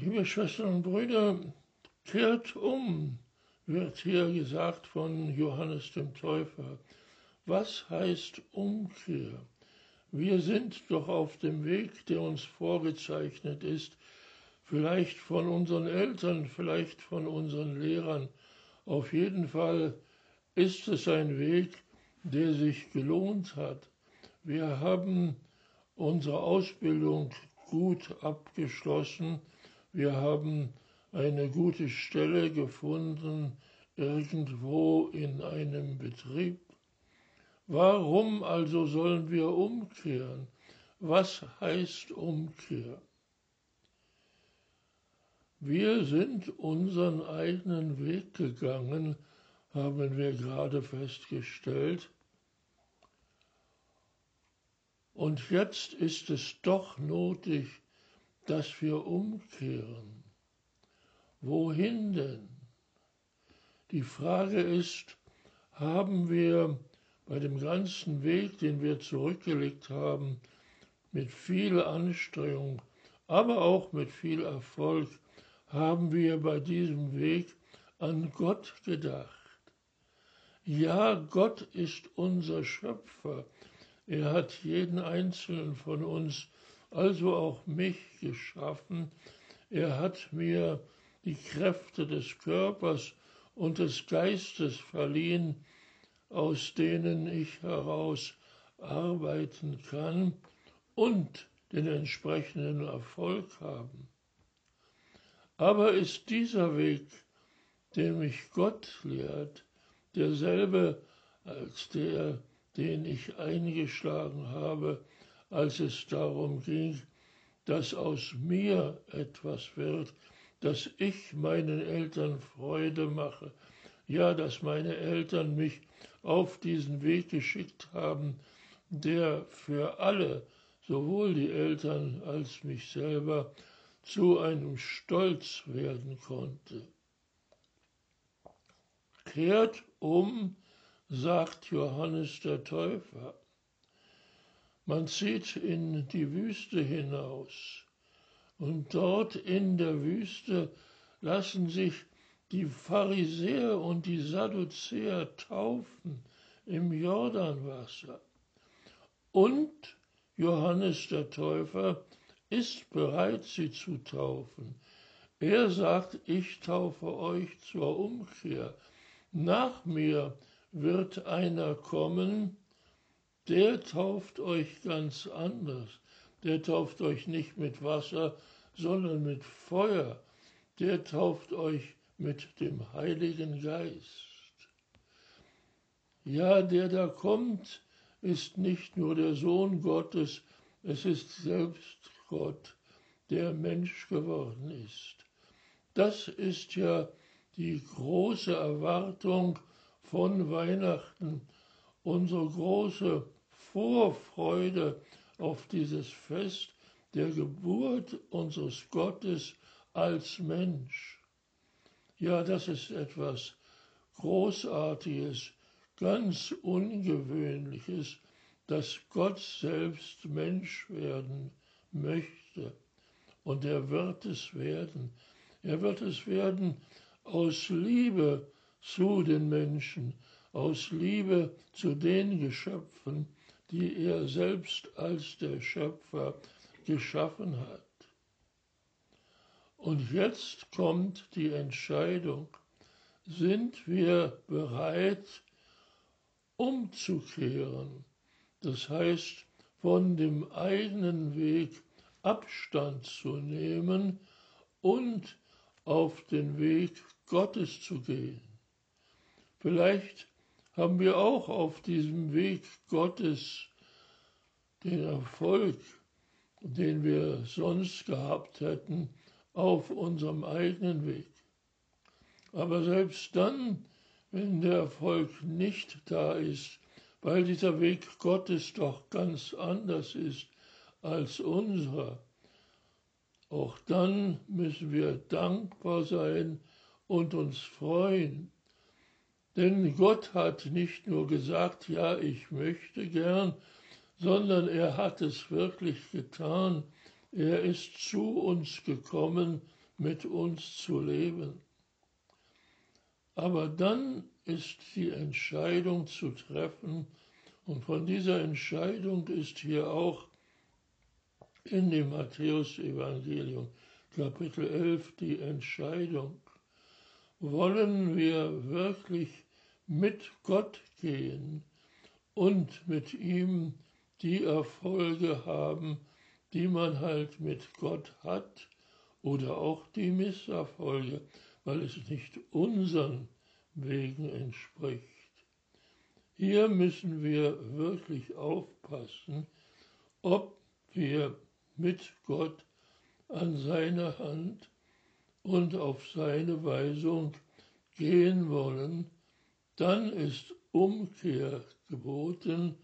Liebe Schwestern und Brüder, kehrt um, wird hier gesagt von Johannes dem Täufer. Was heißt Umkehr? Wir sind doch auf dem Weg, der uns vorgezeichnet ist, vielleicht von unseren Eltern, vielleicht von unseren Lehrern. Auf jeden Fall ist es ein Weg, der sich gelohnt hat. Wir haben unsere Ausbildung gut abgeschlossen wir haben eine gute Stelle gefunden, irgendwo in einem Betrieb. Warum also sollen wir umkehren? Was heißt Umkehr? Wir sind unseren eigenen Weg gegangen, haben wir gerade festgestellt. Und jetzt ist es doch nötig, dass wir umkehren. Wohin denn? Die Frage ist, haben wir bei dem ganzen Weg, den wir zurückgelegt haben, mit viel Anstrengung, aber auch mit viel Erfolg, haben wir bei diesem Weg an Gott gedacht. Ja, Gott ist unser Schöpfer. Er hat jeden einzelnen von uns also auch mich geschaffen. Er hat mir die Kräfte des Körpers und des Geistes verliehen, aus denen ich heraus arbeiten kann und den entsprechenden Erfolg haben. Aber ist dieser Weg, den mich Gott lehrt, derselbe als der, den ich eingeschlagen habe, als es darum ging, dass aus mir etwas wird, dass ich meinen Eltern Freude mache, ja, dass meine Eltern mich auf diesen Weg geschickt haben, der für alle, sowohl die Eltern als mich selber, zu einem Stolz werden konnte. Kehrt um, sagt Johannes der Täufer. Man zieht in die Wüste hinaus und dort in der Wüste lassen sich die Pharisäer und die Sadduzäer taufen im Jordanwasser. Und Johannes der Täufer ist bereit, sie zu taufen. Er sagt, ich taufe euch zur Umkehr. Nach mir wird einer kommen, der tauft euch ganz anders. Der tauft euch nicht mit Wasser, sondern mit Feuer. Der tauft euch mit dem Heiligen Geist. Ja, der da kommt, ist nicht nur der Sohn Gottes, es ist selbst Gott, der Mensch geworden ist. Das ist ja die große Erwartung von Weihnachten, unsere große Vorfreude auf dieses Fest der Geburt unseres Gottes als Mensch. Ja, das ist etwas Großartiges, ganz Ungewöhnliches, dass Gott selbst Mensch werden möchte. Und er wird es werden. Er wird es werden aus Liebe zu den Menschen, aus Liebe zu den Geschöpfen, die er selbst als der Schöpfer geschaffen hat. Und jetzt kommt die Entscheidung, sind wir bereit umzukehren, das heißt von dem eigenen Weg Abstand zu nehmen und auf den Weg Gottes zu gehen. Vielleicht haben wir auch auf diesem Weg Gottes den Erfolg, den wir sonst gehabt hätten, auf unserem eigenen Weg. Aber selbst dann, wenn der Erfolg nicht da ist, weil dieser Weg Gottes doch ganz anders ist als unserer, auch dann müssen wir dankbar sein und uns freuen, denn Gott hat nicht nur gesagt, ja, ich möchte gern, sondern er hat es wirklich getan. Er ist zu uns gekommen mit uns zu leben. Aber dann ist die Entscheidung zu treffen, und von dieser Entscheidung ist hier auch in dem Matthäusevangelium Kapitel 11 die Entscheidung. Wollen wir wirklich mit Gott gehen und mit ihm die Erfolge haben, die man halt mit Gott hat oder auch die Misserfolge, weil es nicht unseren Wegen entspricht. Hier müssen wir wirklich aufpassen, ob wir mit Gott an seiner Hand und auf seine Weisung gehen wollen, dann ist Umkehr geboten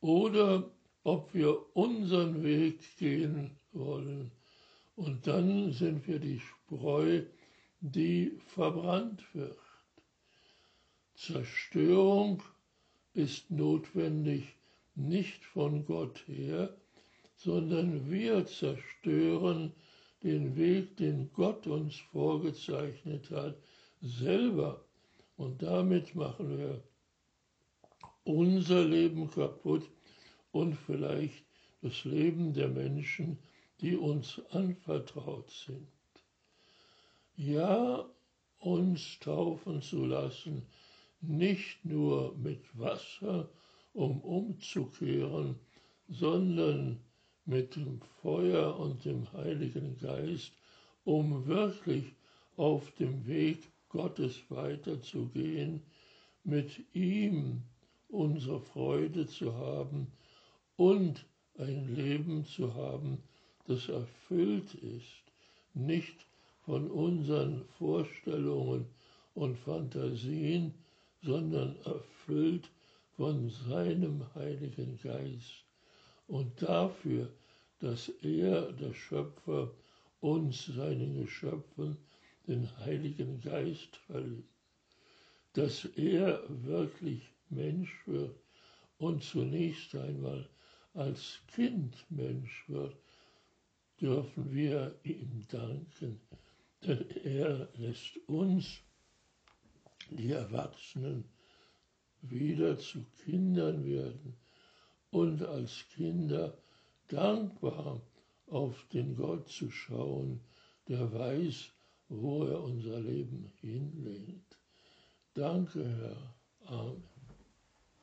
oder ob wir unseren Weg gehen wollen. Und dann sind wir die Spreu, die verbrannt wird. Zerstörung ist notwendig nicht von Gott her, sondern wir zerstören den Weg, den Gott uns vorgezeichnet hat, selber. Und damit machen wir unser Leben kaputt und vielleicht das Leben der Menschen, die uns anvertraut sind. Ja, uns taufen zu lassen, nicht nur mit Wasser, um umzukehren, sondern mit dem Feuer und dem Heiligen Geist, um wirklich auf dem Weg Gottes weiterzugehen, mit ihm unsere Freude zu haben und ein Leben zu haben, das erfüllt ist, nicht von unseren Vorstellungen und Fantasien, sondern erfüllt von seinem Heiligen Geist. Und dafür, dass er, der Schöpfer, uns, seinen Geschöpfen, den Heiligen Geist verlieh, dass er wirklich Mensch wird und zunächst einmal als Kind Mensch wird, dürfen wir ihm danken, denn er lässt uns, die Erwachsenen, wieder zu Kindern werden und als Kinder dankbar auf den Gott zu schauen, der weiß, wo er unser Leben hinlehnt. Danke, Herr. Amen.